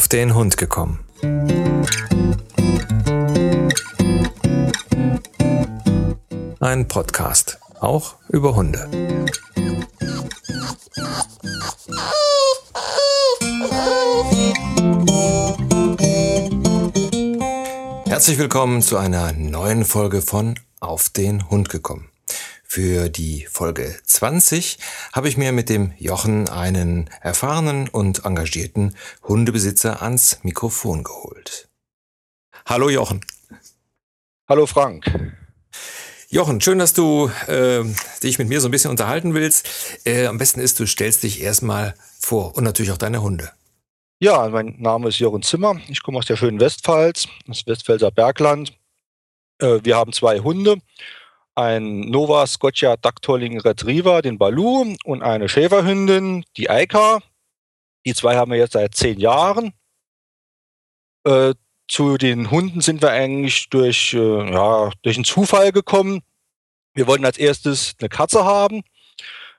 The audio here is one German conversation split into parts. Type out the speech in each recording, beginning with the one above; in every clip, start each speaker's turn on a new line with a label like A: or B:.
A: auf den Hund gekommen. Ein Podcast, auch über Hunde. Herzlich willkommen zu einer neuen Folge von Auf den Hund gekommen. Für die Folge 20 habe ich mir mit dem Jochen einen erfahrenen und engagierten Hundebesitzer ans Mikrofon geholt. Hallo Jochen.
B: Hallo Frank.
A: Jochen, schön, dass du äh, dich mit mir so ein bisschen unterhalten willst. Äh, am besten ist, du stellst dich erstmal vor und natürlich auch deine Hunde.
B: Ja, mein Name ist Jochen Zimmer. Ich komme aus der schönen Westpfalz, das Westpfälzer Bergland. Äh, wir haben zwei Hunde ein Nova Scotia Ducktolling Retriever, den Baloo, und eine Schäferhündin, die Eika. Die zwei haben wir jetzt seit zehn Jahren. Äh, zu den Hunden sind wir eigentlich durch, äh, ja, durch einen Zufall gekommen. Wir wollten als erstes eine Katze haben.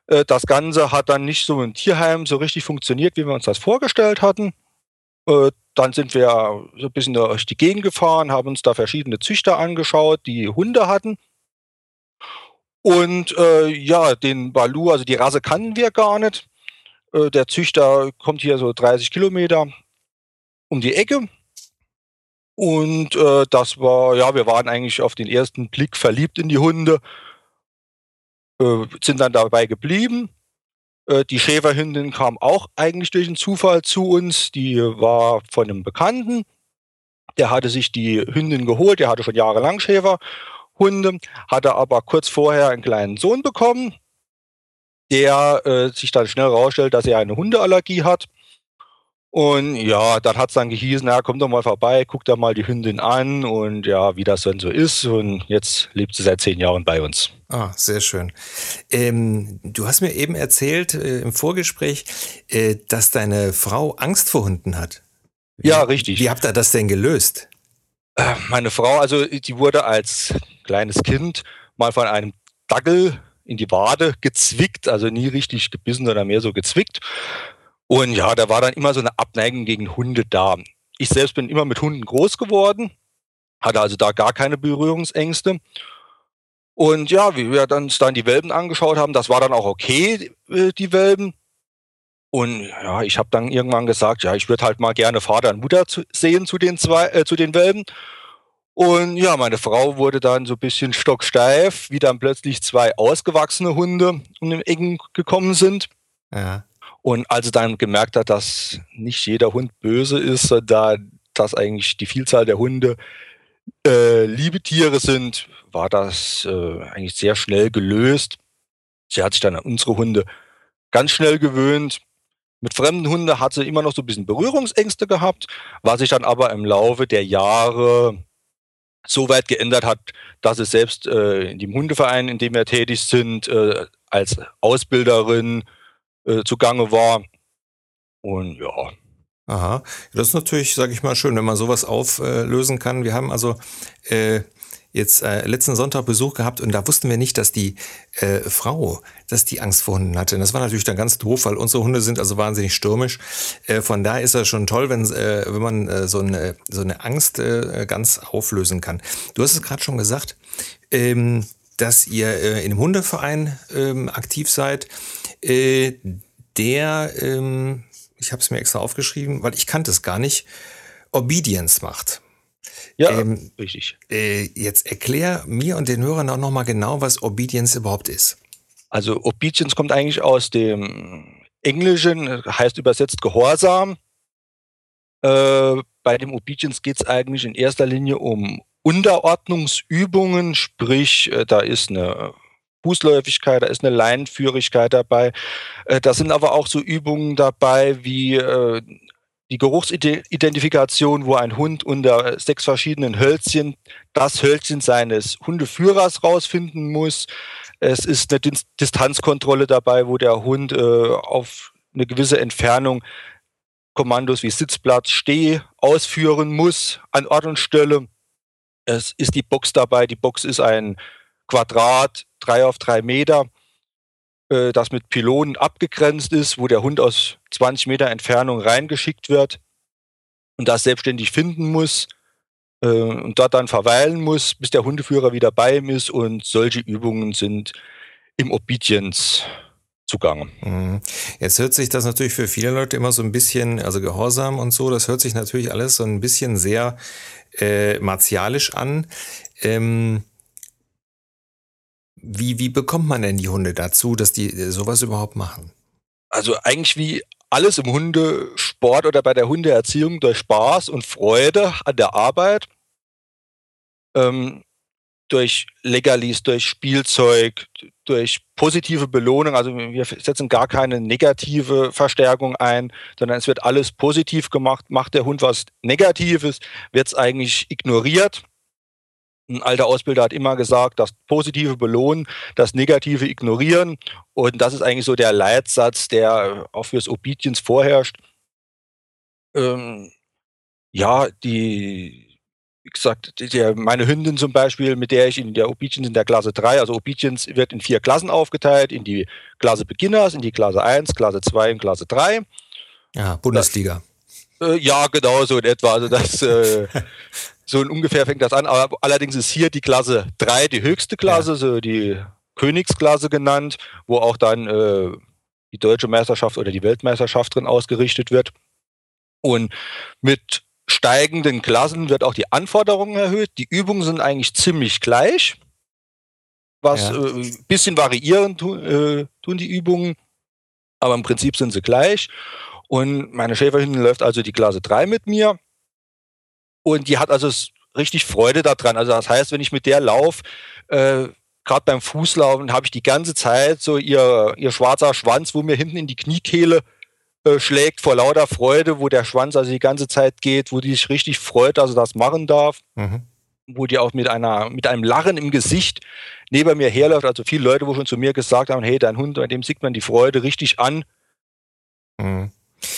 B: Äh, das Ganze hat dann nicht so im Tierheim so richtig funktioniert, wie wir uns das vorgestellt hatten. Äh, dann sind wir so ein bisschen durch die Gegend gefahren, haben uns da verschiedene Züchter angeschaut, die Hunde hatten. Und äh, ja, den Balu, also die Rasse kannten wir gar nicht. Äh, der Züchter kommt hier so 30 Kilometer um die Ecke. Und äh, das war, ja, wir waren eigentlich auf den ersten Blick verliebt in die Hunde, äh, sind dann dabei geblieben. Äh, die Schäferhündin kam auch eigentlich durch einen Zufall zu uns. Die war von einem Bekannten. Der hatte sich die Hündin geholt, der hatte schon jahrelang Schäfer Hunde, hatte aber kurz vorher einen kleinen Sohn bekommen, der äh, sich dann schnell herausstellt, dass er eine Hundeallergie hat. Und ja, dann hat es dann gehießen, ja, komm doch mal vorbei, guck da mal die Hündin an und ja, wie das dann so ist. Und jetzt lebt sie seit zehn Jahren bei uns.
A: Ah, sehr schön. Ähm, du hast mir eben erzählt äh, im Vorgespräch, äh, dass deine Frau Angst vor Hunden hat.
B: Wie, ja, richtig.
A: Wie habt ihr das denn gelöst?
B: Äh, meine Frau, also die wurde als kleines Kind mal von einem Dackel in die Wade gezwickt, also nie richtig gebissen, sondern mehr so gezwickt. Und ja, da war dann immer so eine Abneigung gegen Hunde da. Ich selbst bin immer mit Hunden groß geworden, hatte also da gar keine Berührungsängste. Und ja, wie wir dann, dann die Welpen angeschaut haben, das war dann auch okay, äh, die Welpen. Und ja, ich habe dann irgendwann gesagt, ja, ich würde halt mal gerne Vater und Mutter zu, sehen zu den zwei, äh, zu den Welpen. Und ja, meine Frau wurde dann so ein bisschen stocksteif, wie dann plötzlich zwei ausgewachsene Hunde um den Ecken gekommen sind. Ja. Und als sie dann gemerkt hat, dass nicht jeder Hund böse ist, da dass eigentlich die Vielzahl der Hunde äh, liebe Tiere sind, war das äh, eigentlich sehr schnell gelöst. Sie hat sich dann an unsere Hunde ganz schnell gewöhnt. Mit fremden Hunden hat sie immer noch so ein bisschen Berührungsängste gehabt, was sich dann aber im Laufe der Jahre so weit geändert hat, dass es selbst äh, in dem Hundeverein, in dem wir tätig sind, äh, als Ausbilderin äh, zugange war. Und ja.
A: Aha, das ist natürlich, sage ich mal, schön, wenn man sowas auflösen kann. Wir haben also äh, jetzt äh, letzten Sonntag Besuch gehabt und da wussten wir nicht, dass die äh, Frau, dass die Angst vor Hunden hatte. Und das war natürlich dann ganz doof, weil unsere Hunde sind also wahnsinnig stürmisch. Äh, von daher ist das schon toll, wenn, äh, wenn man äh, so, eine, so eine Angst äh, ganz auflösen kann. Du hast es gerade schon gesagt, ähm, dass ihr äh, in einem Hundeverein ähm, aktiv seid. Äh, der, ähm, ich habe es mir extra aufgeschrieben, weil ich kannte es gar nicht, Obedience macht.
B: Ja, ähm, richtig.
A: Äh, jetzt erklär mir und den Hörern auch nochmal genau, was Obedience überhaupt ist.
B: Also Obedience kommt eigentlich aus dem Englischen, heißt übersetzt Gehorsam. Äh, bei dem Obedience geht es eigentlich in erster Linie um Unterordnungsübungen, sprich, äh, da ist eine Fußläufigkeit, da ist eine Leinenführigkeit dabei. Äh, da sind aber auch so Übungen dabei wie äh, die Geruchsidentifikation, wo ein Hund unter sechs verschiedenen Hölzchen das Hölzchen seines Hundeführers rausfinden muss. Es ist eine Distanzkontrolle dabei, wo der Hund äh, auf eine gewisse Entfernung Kommandos wie Sitzplatz, Steh ausführen muss an Ort und Stelle. Es ist die Box dabei. Die Box ist ein Quadrat, drei auf drei Meter äh, das mit Pylonen abgegrenzt ist, wo der Hund aus 20 Meter Entfernung reingeschickt wird. und das selbstständig finden muss äh, und dort dann verweilen muss, bis der Hundeführer wieder bei ihm ist. Und solche Übungen sind im Obedience zugange.
A: Mhm. Jetzt hört sich das natürlich für viele Leute immer so ein bisschen, also Gehorsam und so, das hört sich natürlich alles so ein bisschen sehr äh, martialisch an. Ähm, wie, wie bekommt man denn die Hunde dazu, dass die äh, sowas überhaupt machen?
B: Also eigentlich wie alles im Hundesport oder bei der Hundeerziehung durch Spaß und Freude an der Arbeit, ähm, durch Legalis, durch Spielzeug, durch positive Belohnung. Also wir setzen gar keine negative Verstärkung ein, sondern es wird alles positiv gemacht. Macht der Hund was Negatives, wird es eigentlich ignoriert. Ein alter Ausbilder hat immer gesagt, das Positive belohnen, das Negative ignorieren. Und das ist eigentlich so der Leitsatz, der auch fürs Obedience vorherrscht. Ähm, ja, die, wie gesagt, die, meine Hündin zum Beispiel, mit der ich in der Obedience in der Klasse 3, also Obedience wird in vier Klassen aufgeteilt, in die Klasse Beginners, in die Klasse 1, Klasse 2 und Klasse 3.
A: Ja, Bundesliga.
B: Das, äh, ja, genau so in etwa. Also das äh, so ungefähr fängt das an. Aber allerdings ist hier die Klasse 3 die höchste Klasse, ja. so die Königsklasse genannt, wo auch dann äh, die deutsche Meisterschaft oder die Weltmeisterschaft drin ausgerichtet wird. Und mit steigenden Klassen wird auch die Anforderungen erhöht. Die Übungen sind eigentlich ziemlich gleich. Was ja. äh, bisschen variieren tun, äh, tun die Übungen, aber im Prinzip sind sie gleich. Und meine Schäferhündin läuft also die Klasse 3 mit mir. Und die hat also richtig Freude daran. Also das heißt, wenn ich mit der laufe, äh, gerade beim Fußlaufen, habe ich die ganze Zeit so ihr, ihr schwarzer Schwanz, wo mir hinten in die Kniekehle äh, schlägt vor lauter Freude, wo der Schwanz also die ganze Zeit geht, wo die sich richtig freut, dass er das machen darf. Mhm. Wo die auch mit einer, mit einem Lachen im Gesicht neben mir herläuft. Also viele Leute, wo schon zu mir gesagt haben, hey, dein Hund, bei dem sieht man die Freude richtig an.
A: Mhm.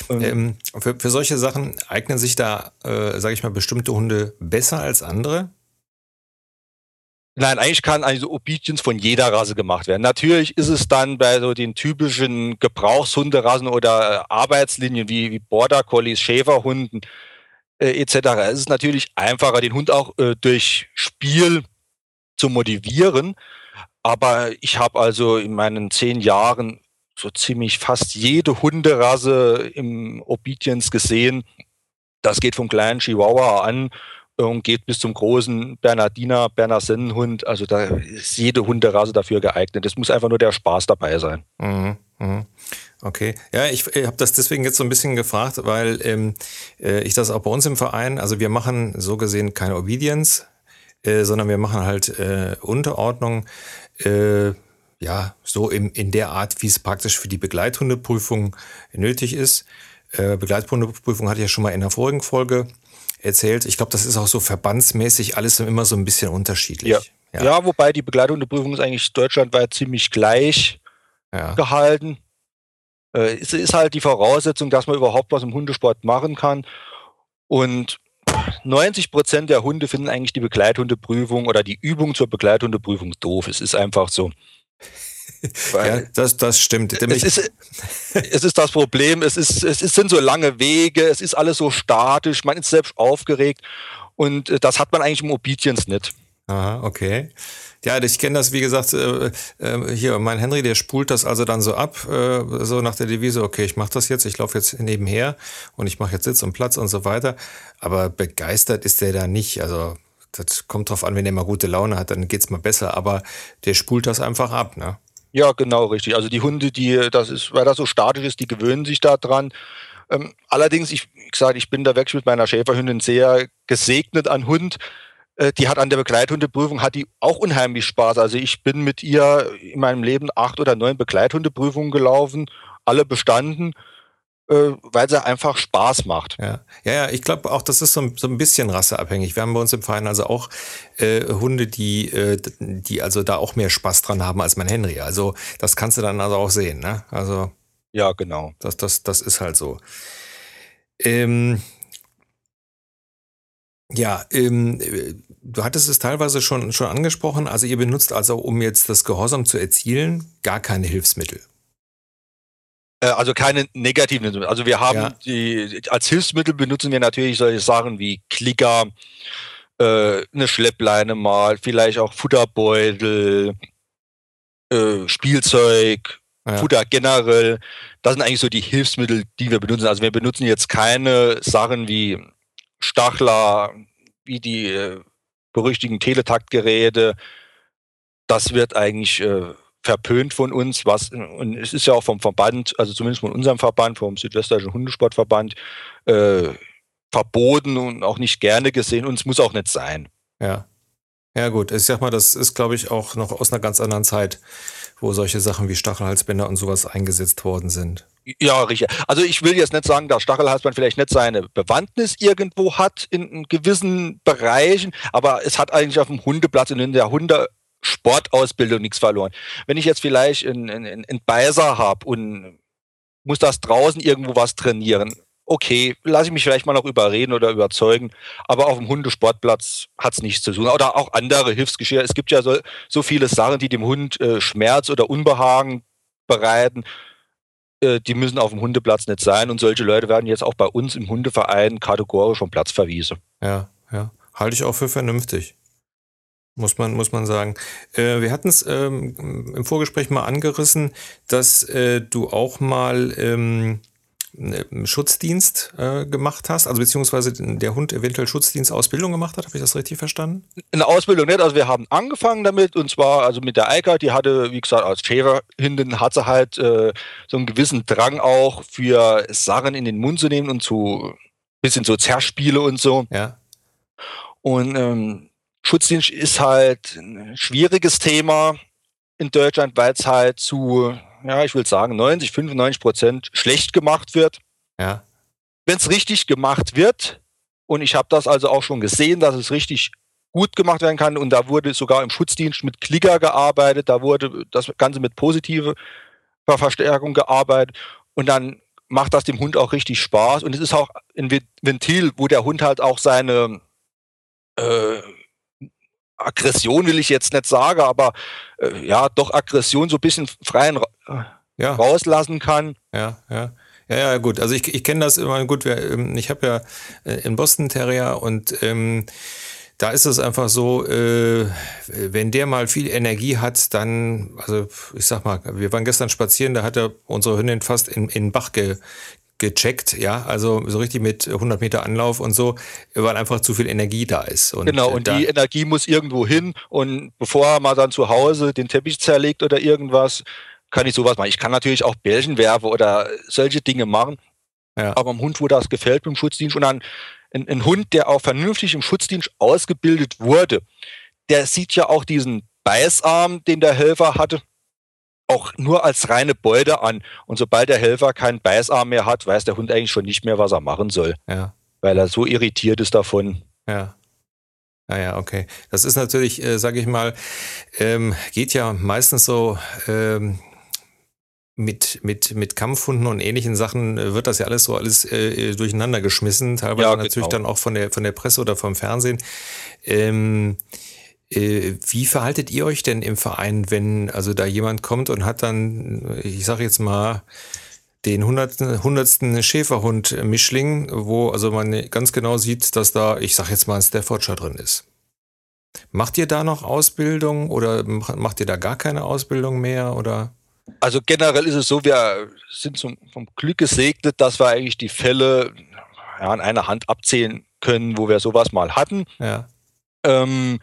A: Ähm, für, für solche Sachen eignen sich da, äh, sage ich mal, bestimmte Hunde besser als andere?
B: Nein, eigentlich kann also Obedience von jeder Rasse gemacht werden. Natürlich ist es dann bei so den typischen Gebrauchshunderassen oder äh, Arbeitslinien wie, wie Border Collies, Schäferhunden äh, etc. Es ist natürlich einfacher, den Hund auch äh, durch Spiel zu motivieren. Aber ich habe also in meinen zehn Jahren so ziemlich fast jede Hunderasse im Obedience gesehen. Das geht vom kleinen Chihuahua an und geht bis zum großen Bernardiner, Bernardinnenhund. Also da ist jede Hunderasse dafür geeignet. Es muss einfach nur der Spaß dabei sein.
A: Mhm, mh. Okay, ja, ich, ich habe das deswegen jetzt so ein bisschen gefragt, weil ähm, äh, ich das auch bei uns im Verein, also wir machen so gesehen keine Obedience, äh, sondern wir machen halt äh, Unterordnung. Äh, ja, so in, in der Art, wie es praktisch für die Begleithundeprüfung nötig ist. Äh, Begleithundeprüfung hatte ich ja schon mal in der vorigen Folge erzählt. Ich glaube, das ist auch so verbandsmäßig alles immer so ein bisschen unterschiedlich.
B: Ja, ja. ja wobei die Begleithundeprüfung ist eigentlich deutschlandweit ziemlich gleich ja. gehalten. Äh, es ist halt die Voraussetzung, dass man überhaupt was im Hundesport machen kann. Und 90 Prozent der Hunde finden eigentlich die Begleithundeprüfung oder die Übung zur Begleithundeprüfung doof. Es ist einfach so
A: ja, das, das stimmt.
B: Es ist, es ist das Problem, es, ist, es sind so lange Wege, es ist alles so statisch, man ist selbst aufgeregt und äh, das hat man eigentlich im Obedience nicht.
A: Aha, okay. Ja, ich kenne das, wie gesagt, äh, äh, hier, mein Henry, der spult das also dann so ab, äh, so nach der Devise, okay, ich mache das jetzt, ich laufe jetzt nebenher und ich mache jetzt Sitz und Platz und so weiter. Aber begeistert ist der da nicht. Also das kommt drauf an, wenn der mal gute Laune hat, dann geht's mal besser. Aber der spult das einfach ab, ne?
B: Ja, genau, richtig. Also die Hunde, die, das ist, weil das so statisch ist, die gewöhnen sich da dran. Ähm, allerdings, ich, ich gesagt, ich bin da wirklich mit meiner Schäferhündin sehr gesegnet an Hund. Äh, die hat an der Begleithundeprüfung hat die auch unheimlich Spaß. Also ich bin mit ihr in meinem Leben acht oder neun Begleithundeprüfungen gelaufen, alle bestanden weil sie einfach Spaß macht.
A: Ja, ja, ja ich glaube auch, das ist so ein, so ein bisschen rasseabhängig. Wir haben bei uns im Verein also auch äh, Hunde, die, äh, die also da auch mehr Spaß dran haben als mein Henry. Also das kannst du dann also auch sehen. Ne? Also
B: ja, genau.
A: Das, das, das ist halt so. Ähm, ja, ähm, du hattest es teilweise schon, schon angesprochen. Also ihr benutzt also, um jetzt das Gehorsam zu erzielen, gar keine Hilfsmittel.
B: Äh, also keine negativen. Also wir haben ja. die, als Hilfsmittel benutzen wir natürlich solche Sachen wie Klicker, äh, eine Schleppleine mal, vielleicht auch Futterbeutel, äh, Spielzeug, ja. Futter generell. Das sind eigentlich so die Hilfsmittel, die wir benutzen. Also wir benutzen jetzt keine Sachen wie Stachler, wie die äh, berüchtigten Teletaktgeräte. Das wird eigentlich äh, verpönt von uns, was, und es ist ja auch vom Verband, also zumindest von unserem Verband, vom Südwestdeutschen Hundesportverband, äh, verboten und auch nicht gerne gesehen und es muss auch nicht sein.
A: Ja. Ja, gut. Ich sag mal, das ist, glaube ich, auch noch aus einer ganz anderen Zeit, wo solche Sachen wie Stachelhalsbänder und sowas eingesetzt worden sind.
B: Ja, richtig. Also ich will jetzt nicht sagen, dass Stachelhalsband vielleicht nicht seine Bewandtnis irgendwo hat in gewissen Bereichen, aber es hat eigentlich auf dem Hundeplatz und in der Hundesportausbildung nichts verloren. Wenn ich jetzt vielleicht einen, einen, einen Beißer habe und muss das draußen irgendwo was trainieren, okay, lasse ich mich vielleicht mal noch überreden oder überzeugen, aber auf dem Hundesportplatz hat es nichts zu tun. Oder auch andere Hilfsgeschirr. Es gibt ja so, so viele Sachen, die dem Hund äh, Schmerz oder Unbehagen bereiten. Äh, die müssen auf dem Hundeplatz nicht sein. Und solche Leute werden jetzt auch bei uns im Hundeverein kategorisch vom Platz verwiesen.
A: Ja, ja. Halte ich auch für vernünftig. Muss man, muss man sagen. Äh, wir hatten es ähm, im Vorgespräch mal angerissen, dass äh, du auch mal ähm, Schutzdienst äh, gemacht hast, also beziehungsweise der Hund eventuell Schutzdienstausbildung gemacht hat. Habe ich das richtig verstanden?
B: Eine Ausbildung nicht. Also wir haben angefangen damit und zwar also mit der Eika, die hatte, wie gesagt, als Schäferhündin hat sie halt äh, so einen gewissen Drang auch für Sachen in den Mund zu nehmen und zu bisschen so Zerspiele und so.
A: Ja.
B: Und ähm, Schutzdienst ist halt ein schwieriges Thema in Deutschland, weil es halt zu ja, ich will sagen, 90, 95 Prozent schlecht gemacht wird.
A: Ja.
B: Wenn es richtig gemacht wird, und ich habe das also auch schon gesehen, dass es richtig gut gemacht werden kann, und da wurde sogar im Schutzdienst mit Klicker gearbeitet, da wurde das Ganze mit positive Verstärkung gearbeitet, und dann macht das dem Hund auch richtig Spaß. Und es ist auch ein Ventil, wo der Hund halt auch seine äh, Aggression will ich jetzt nicht sagen, aber äh, ja, doch Aggression so ein bisschen freien ja. rauslassen kann.
A: Ja, ja. Ja, ja, gut. Also ich, ich kenne das immer gut. Ähm, ich habe ja äh, in Boston Terrier und ähm, da ist es einfach so, äh, wenn der mal viel Energie hat, dann, also ich sag mal, wir waren gestern spazieren, da hat er unsere Hündin fast in, in den Bach ge, gecheckt, ja, also so richtig mit 100 Meter Anlauf und so, weil einfach zu viel Energie da ist.
B: Und genau, und die Energie muss irgendwo hin und bevor man dann zu Hause den Teppich zerlegt oder irgendwas, kann ich sowas machen. Ich kann natürlich auch Bällchen werfen oder solche Dinge machen, ja. aber ein Hund, wo das gefällt beim Schutzdienst und dann ein, ein Hund, der auch vernünftig im Schutzdienst ausgebildet wurde, der sieht ja auch diesen Beißarm, den der Helfer hatte, auch nur als reine Beute an. Und sobald der Helfer keinen Beißarm mehr hat, weiß der Hund eigentlich schon nicht mehr, was er machen soll.
A: Ja.
B: Weil er so irritiert ist davon.
A: Ja. Ja, ja, okay. Das ist natürlich, äh, sage ich mal, ähm, geht ja meistens so ähm, mit, mit, mit Kampfhunden und ähnlichen Sachen äh, wird das ja alles so alles äh, durcheinander geschmissen, teilweise ja, natürlich genau. dann auch von der, von der Presse oder vom Fernsehen. Ähm, äh, wie verhaltet ihr euch denn im Verein, wenn also da jemand kommt und hat dann, ich sage jetzt mal, den hundertsten, hundertsten Schäferhund-Mischling, wo also man ganz genau sieht, dass da, ich sage jetzt mal, ein Staffordshire drin ist. Macht ihr da noch Ausbildung oder macht ihr da gar keine Ausbildung mehr oder?
B: Also generell ist es so, wir sind zum, vom Glück gesegnet, dass wir eigentlich die Fälle ja, an einer Hand abzählen können, wo wir sowas mal hatten.
A: Ja.
B: Ähm,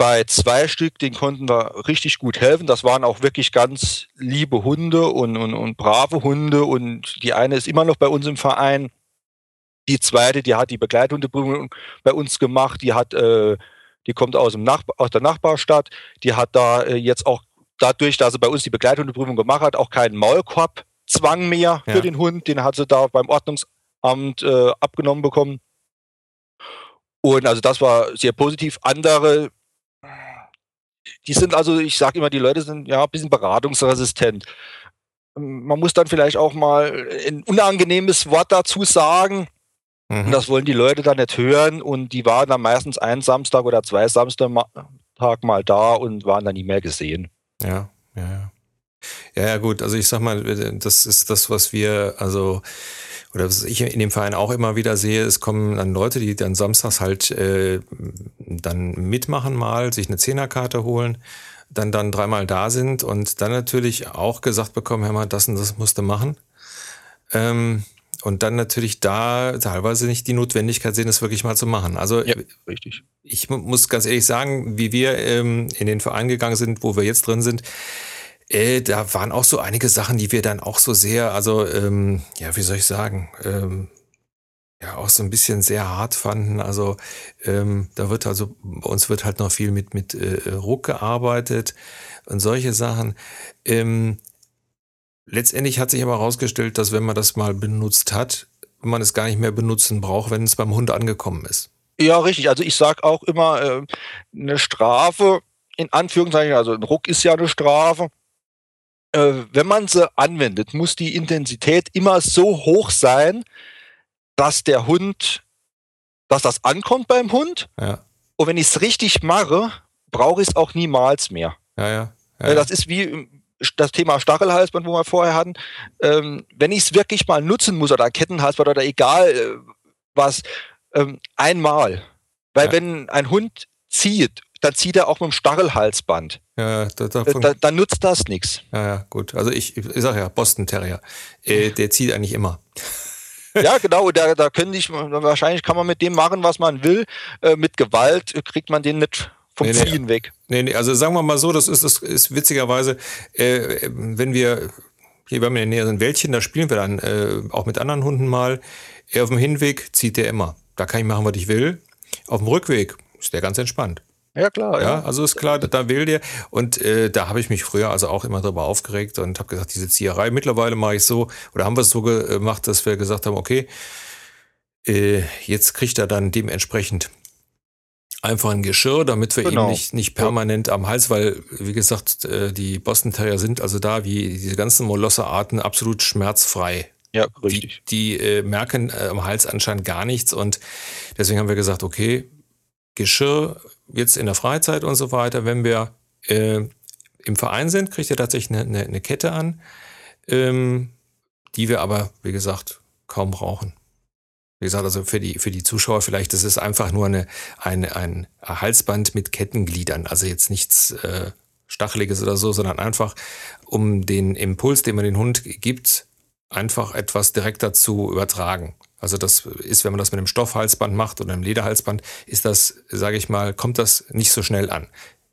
B: bei zwei Stück, den konnten wir richtig gut helfen. Das waren auch wirklich ganz liebe Hunde und, und, und brave Hunde. Und die eine ist immer noch bei uns im Verein. Die zweite, die hat die Begleithundeprüfung bei uns gemacht. Die hat, äh, die kommt aus, dem Nachbar, aus der Nachbarstadt. Die hat da äh, jetzt auch dadurch, dass sie bei uns die Begleithundeprüfung gemacht hat, auch keinen Maulkorbzwang mehr ja. für den Hund. Den hat sie da beim Ordnungsamt äh, abgenommen bekommen. Und also das war sehr positiv. Andere die sind also, ich sage immer, die Leute sind ja ein bisschen beratungsresistent. Man muss dann vielleicht auch mal ein unangenehmes Wort dazu sagen. Mhm. Das wollen die Leute dann nicht hören und die waren dann meistens einen Samstag oder zwei Samstag mal da und waren dann nie mehr gesehen.
A: Ja, ja, ja. Ja, ja, gut. Also ich sag mal, das ist das, was wir, also oder was ich in dem Verein auch immer wieder sehe, es kommen dann Leute, die dann samstags halt äh, dann mitmachen mal, sich eine Zehnerkarte holen, dann dann dreimal da sind und dann natürlich auch gesagt bekommen, hör mal, das und das musst du machen. Ähm, und dann natürlich da teilweise nicht die Notwendigkeit sehen, das wirklich mal zu machen. Also ja, richtig. Ich muss ganz ehrlich sagen, wie wir ähm, in den Verein gegangen sind, wo wir jetzt drin sind, äh, da waren auch so einige Sachen, die wir dann auch so sehr, also ähm, ja, wie soll ich sagen, ähm, ja auch so ein bisschen sehr hart fanden. Also ähm, da wird also bei uns wird halt noch viel mit mit äh, Ruck gearbeitet und solche Sachen. Ähm, Letztendlich hat sich aber herausgestellt, dass wenn man das mal benutzt hat, man es gar nicht mehr benutzen braucht, wenn es beim Hund angekommen ist.
B: Ja, richtig. Also ich sage auch immer, äh, eine Strafe, in Anführungszeichen, also ein Ruck ist ja eine Strafe. Äh, wenn man sie anwendet, muss die Intensität immer so hoch sein, dass der Hund, dass das ankommt beim Hund. Ja. Und wenn ich es richtig mache, brauche ich es auch niemals mehr.
A: Ja, ja.
B: ja. Das ist wie das Thema Stachelhalsband, wo wir vorher hatten, ähm, wenn ich es wirklich mal nutzen muss oder Kettenhalsband oder egal äh, was, ähm, einmal. Weil wenn ein Hund zieht, dann zieht er auch mit dem Stachelhalsband. Ja, da, äh, da, dann nutzt das nichts.
A: Ja, ja, gut. Also ich, ich sage ja, Boston Terrier, äh, der zieht eigentlich immer.
B: ja, genau, da, da können ich, wahrscheinlich kann man mit dem machen, was man will. Äh, mit Gewalt kriegt man den nicht vom nee, Ziehen
A: nee,
B: weg.
A: Nee, nee, also sagen wir mal so, das ist, das ist witzigerweise, äh, wenn wir hier bei mir in der Nähe sind Wäldchen, da spielen wir dann äh, auch mit anderen Hunden mal. Er auf dem Hinweg zieht der immer. Da kann ich machen, was ich will. Auf dem Rückweg ist der ganz entspannt.
B: Ja, klar.
A: Ja, ja also ist klar, da will der. Und äh, da habe ich mich früher also auch immer darüber aufgeregt und habe gesagt, diese Zieherei. Mittlerweile mache ich so, oder haben wir es so gemacht, dass wir gesagt haben, okay, äh, jetzt kriegt er dann dementsprechend einfach ein Geschirr, damit wir genau. ihn nicht, nicht permanent am Hals, weil, wie gesagt, äh, die Boston Terrier sind also da, wie diese ganzen Molosser-Arten, absolut schmerzfrei.
B: Ja, richtig.
A: Die, die äh, merken äh, am Hals anscheinend gar nichts und deswegen haben wir gesagt, okay, Geschirr jetzt in der Freizeit und so weiter, wenn wir äh, im Verein sind, kriegt er tatsächlich eine, eine, eine Kette an, ähm, die wir aber, wie gesagt, kaum brauchen. Wie gesagt, also für die, für die Zuschauer vielleicht, das ist einfach nur eine, eine, ein Halsband mit Kettengliedern. Also jetzt nichts äh, Stacheliges oder so, sondern einfach, um den Impuls, den man den Hund gibt, einfach etwas direkter zu übertragen. Also das ist, wenn man das mit einem Stoffhalsband macht oder einem Lederhalsband, ist das, sage ich mal, kommt das nicht so schnell an.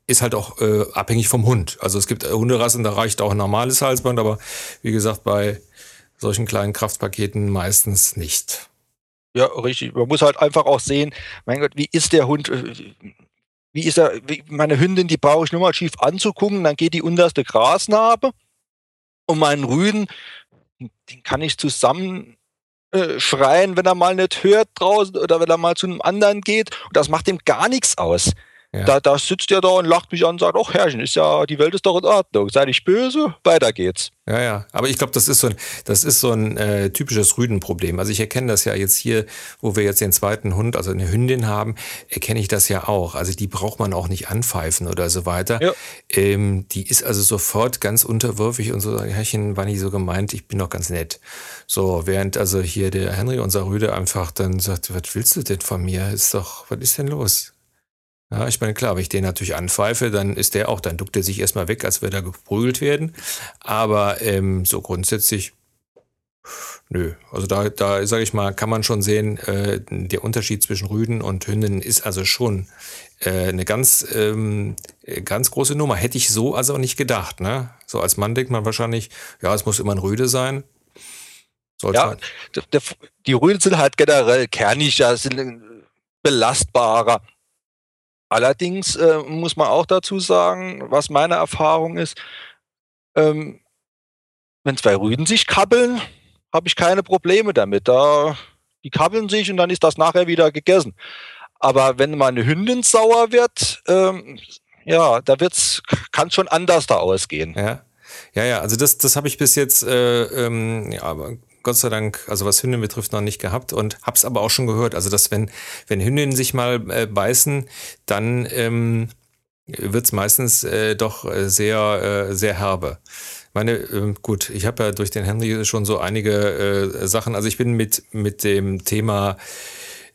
A: Ist halt auch äh, abhängig vom Hund. Also es gibt Hunderassen, da reicht auch ein normales Halsband, aber wie gesagt, bei solchen kleinen Kraftpaketen meistens nicht.
B: Ja, richtig. Man muss halt einfach auch sehen, mein Gott, wie ist der Hund, äh, wie ist er, wie, meine Hündin, die brauche ich nur mal schief anzugucken, dann geht die unterste Grasnarbe und meinen Rüden, den kann ich zusammen äh, schreien, wenn er mal nicht hört draußen oder wenn er mal zu einem anderen geht. Und das macht ihm gar nichts aus. Ja. Da, da sitzt er da und lacht mich an und sagt, ach Herrchen, ist ja, die Welt ist doch in Ordnung. Sei nicht böse, weiter geht's.
A: Ja, ja. Aber ich glaube, das ist so ein, das ist so ein äh, typisches Rüdenproblem. Also ich erkenne das ja jetzt hier, wo wir jetzt den zweiten Hund, also eine Hündin haben, erkenne ich das ja auch. Also die braucht man auch nicht anpfeifen oder so weiter. Ja. Ähm, die ist also sofort ganz unterwürfig und so, Herrchen, war nicht so gemeint, ich bin doch ganz nett. So, während also hier der Henry, unser Rüde, einfach dann sagt, was willst du denn von mir? Ist doch, was ist denn los? Ja, ich meine, klar, wenn ich den natürlich anpfeife, dann ist der auch, dann duckt er sich erstmal weg, als würde er geprügelt werden. Aber ähm, so grundsätzlich, nö. Also da, da sage ich mal, kann man schon sehen, äh, der Unterschied zwischen Rüden und Hündinnen ist also schon äh, eine ganz, ähm, ganz große Nummer. Hätte ich so also nicht gedacht. Ne? So als Mann denkt man wahrscheinlich, ja, es muss immer ein Rüde sein.
B: Sollte ja, halt. die Rüden sind halt generell kerniger, sind belastbarer. Allerdings äh, muss man auch dazu sagen, was meine Erfahrung ist, ähm, wenn zwei Rüden sich kabbeln, habe ich keine Probleme damit. Da, die kabbeln sich und dann ist das nachher wieder gegessen. Aber wenn meine Hündin sauer wird, ähm, ja, da wird's, kann schon anders da ausgehen.
A: Ja. Ja, ja, also das, das habe ich bis jetzt äh, ähm, ja, Gott sei Dank, also was Hündinnen betrifft, noch nicht gehabt und hab's aber auch schon gehört. Also, dass wenn, wenn Hündinnen sich mal äh, beißen, dann ähm, wird's meistens äh, doch äh, sehr, äh, sehr herbe. Meine, äh, gut, ich habe ja durch den Henry schon so einige äh, Sachen, also ich bin mit, mit dem Thema,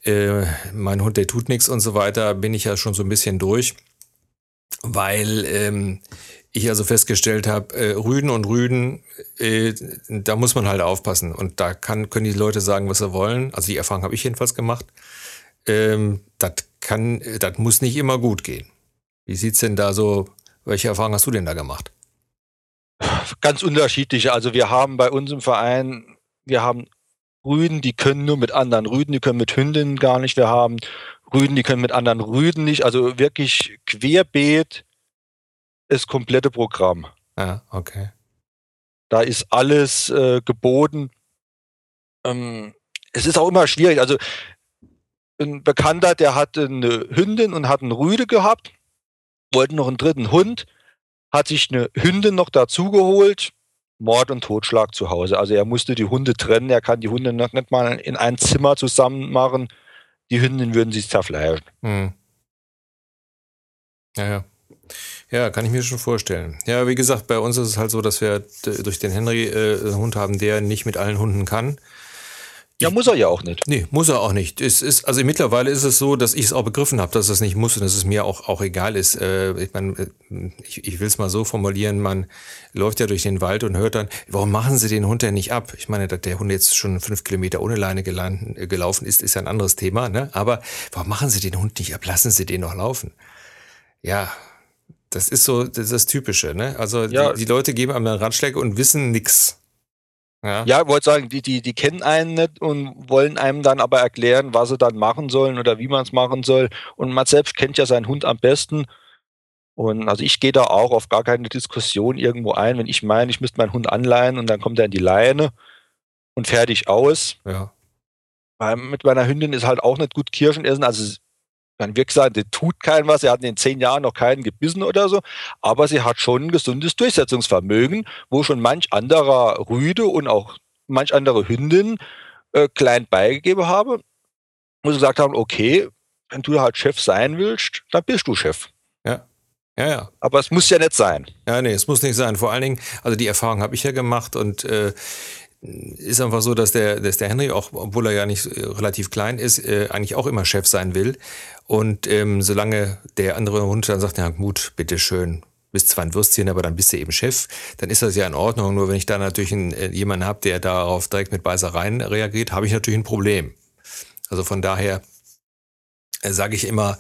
A: äh, mein Hund, der tut nichts und so weiter, bin ich ja schon so ein bisschen durch, weil ähm, ich also festgestellt habe, äh, Rüden und Rüden, äh, da muss man halt aufpassen. Und da kann, können die Leute sagen, was sie wollen. Also die Erfahrung habe ich jedenfalls gemacht. Ähm, das kann, das muss nicht immer gut gehen. Wie sieht's denn da so, welche Erfahrungen hast du denn da gemacht?
B: Ganz unterschiedliche. Also wir haben bei uns im Verein, wir haben Rüden, die können nur mit anderen Rüden, die können mit Hündinnen gar nicht. Wir haben Rüden, die können mit anderen Rüden nicht. Also wirklich querbeet das komplette Programm.
A: Ja, okay.
B: Da ist alles äh, geboten. Ähm, es ist auch immer schwierig. Also ein Bekannter, der hat eine Hündin und hat einen Rüde gehabt, wollte noch einen dritten Hund, hat sich eine Hündin noch dazugeholt, Mord und Totschlag zu Hause. Also er musste die Hunde trennen, er kann die Hunde noch nicht mal in ein Zimmer zusammen machen. Die Hündin würden sich zerfleischen. Hm.
A: Ja, ja. Ja, kann ich mir schon vorstellen. Ja, wie gesagt, bei uns ist es halt so, dass wir durch den Henry äh, einen Hund haben, der nicht mit allen Hunden kann.
B: Ja, muss er ja auch nicht.
A: Nee, muss er auch nicht. Es ist, also mittlerweile ist es so, dass ich es auch begriffen habe, dass es nicht muss und dass es mir auch, auch egal ist. Äh, ich meine, äh, ich, ich will es mal so formulieren, man läuft ja durch den Wald und hört dann, warum machen sie den Hund denn nicht ab? Ich meine, dass der Hund jetzt schon fünf Kilometer ohne Leine gelan, äh, gelaufen ist, ist ja ein anderes Thema, ne? Aber warum machen sie den Hund nicht ab? Lassen sie den noch laufen. Ja, das ist so das, ist das Typische, ne? Also ja. die, die, Leute geben einem einen Ratschlag und wissen nix.
B: Ja, ja wollte sagen, die, die, die kennen einen nicht und wollen einem dann aber erklären, was sie dann machen sollen oder wie man es machen soll. Und man selbst kennt ja seinen Hund am besten. Und also ich gehe da auch auf gar keine Diskussion irgendwo ein, wenn ich meine, ich müsste meinen Hund anleihen und dann kommt er in die Leine und fertig aus.
A: Ja.
B: Weil mit meiner Hündin ist halt auch nicht gut Kirschen essen. Also kann wirklich sagen, der tut keinem was, er hat in zehn Jahren noch keinen gebissen oder so, aber sie hat schon ein gesundes Durchsetzungsvermögen, wo schon manch anderer Rüde und auch manch andere Hündin äh, klein beigegeben habe, wo sie gesagt haben, okay, wenn du halt Chef sein willst, dann bist du Chef.
A: Ja. Ja, ja.
B: Aber es muss ja nicht sein.
A: Ja, nee, es muss nicht sein. Vor allen Dingen, also die Erfahrung habe ich ja gemacht und äh, ist einfach so, dass der, dass der Henry, auch obwohl er ja nicht äh, relativ klein ist, äh, eigentlich auch immer Chef sein will. Und ähm, solange der andere Hund dann sagt, ja gut, bitteschön, bist zwar ein Würstchen, aber dann bist du eben Chef, dann ist das ja in Ordnung. Nur wenn ich da natürlich einen, äh, jemanden habe, der darauf direkt mit Beißereien reagiert, habe ich natürlich ein Problem. Also von daher äh, sage ich immer,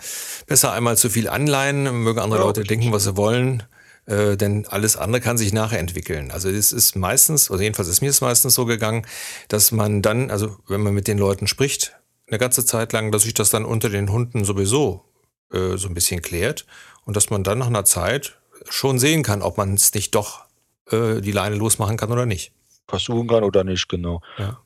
A: besser einmal zu viel anleihen, mögen andere ja. Leute denken, was sie wollen. Äh, denn alles andere kann sich nachher entwickeln. Also es ist meistens, oder jedenfalls ist mir es meistens so gegangen, dass man dann, also wenn man mit den Leuten spricht, eine ganze Zeit lang, dass sich das dann unter den Hunden sowieso äh, so ein bisschen klärt und dass man dann nach einer Zeit schon sehen kann, ob man es nicht doch äh, die Leine losmachen kann oder nicht.
B: Versuchen kann oder nicht, genau.
A: Ja.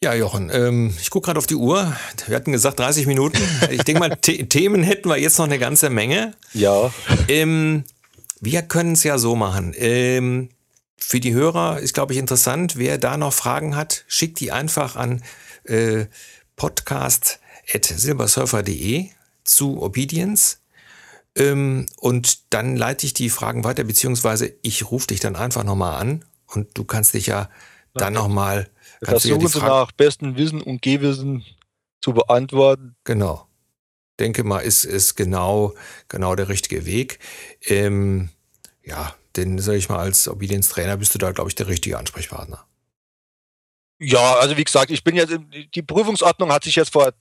A: Ja, Jochen, ähm, ich gucke gerade auf die Uhr. Wir hatten gesagt 30 Minuten. Ich denke mal, Themen hätten wir jetzt noch eine ganze Menge.
B: Ja.
A: Ähm, wir können es ja so machen. Ähm, für die Hörer ist, glaube ich, interessant. Wer da noch Fragen hat, schickt die einfach an äh, podcast.silbersurfer.de zu Obedience. Ähm, und dann leite ich die Fragen weiter, beziehungsweise ich rufe dich dann einfach nochmal an und du kannst dich ja dann nochmal
B: Versuchen ja Sie nach bestem Wissen und Gehwissen zu beantworten.
A: Genau. Denke mal, ist, ist genau, genau der richtige Weg. Ähm, ja, denn sage ich mal, als Obedience-Trainer bist du da, glaube ich, der richtige Ansprechpartner.
B: Ja, also wie gesagt, ich bin jetzt, die Prüfungsordnung hat sich jetzt vor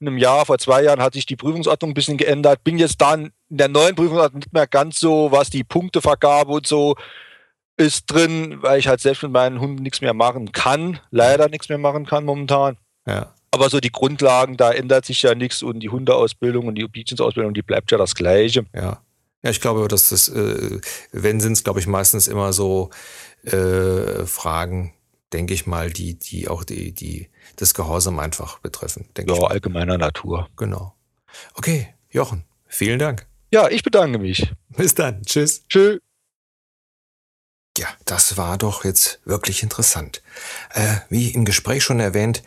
B: einem Jahr, vor zwei Jahren hat sich die Prüfungsordnung ein bisschen geändert. Bin jetzt dann in der neuen Prüfungsordnung nicht mehr ganz so, was die Punktevergabe und so ist drin, weil ich halt selbst mit meinen Hunden nichts mehr machen kann, leider nichts mehr machen kann momentan.
A: Ja.
B: Aber so die Grundlagen, da ändert sich ja nichts und die Hundeausbildung und die Obedience-Ausbildung, die bleibt ja das Gleiche.
A: Ja. Ja, ich glaube, dass das, äh, wenn sind es, glaube ich, meistens immer so äh, Fragen, denke ich mal, die, die auch die, die das Gehorsam einfach betreffen.
B: Denke ja, allgemeiner Natur.
A: Genau. Okay, Jochen, vielen Dank.
B: Ja, ich bedanke mich.
A: Bis dann. Tschüss.
B: Tschüss.
A: Ja, das war doch jetzt wirklich interessant. Äh, wie im Gespräch schon erwähnt,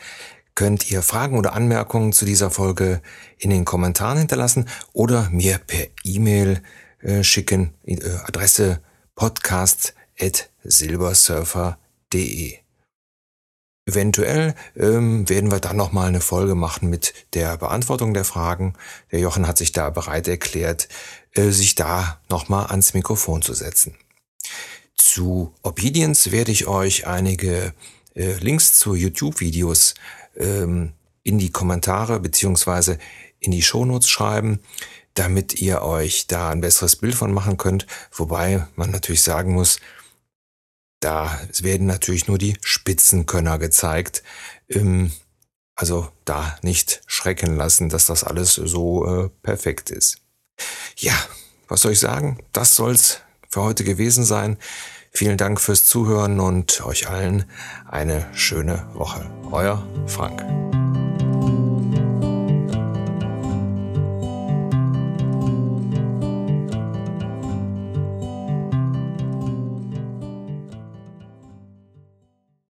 A: könnt ihr Fragen oder Anmerkungen zu dieser Folge in den Kommentaren hinterlassen oder mir per E-Mail äh, schicken. Äh, Adresse podcast.silbersurfer.de. Eventuell ähm, werden wir dann nochmal eine Folge machen mit der Beantwortung der Fragen. Der Jochen hat sich da bereit erklärt, äh, sich da nochmal ans Mikrofon zu setzen. Zu Obedience werde ich euch einige äh, Links zu YouTube-Videos ähm, in die Kommentare beziehungsweise in die Shownotes schreiben, damit ihr euch da ein besseres Bild von machen könnt. Wobei man natürlich sagen muss, da werden natürlich nur die Spitzenkönner gezeigt. Ähm, also da nicht schrecken lassen, dass das alles so äh, perfekt ist. Ja, was soll ich sagen? Das soll's für heute gewesen sein. Vielen Dank fürs Zuhören und euch allen eine schöne Woche. Euer Frank.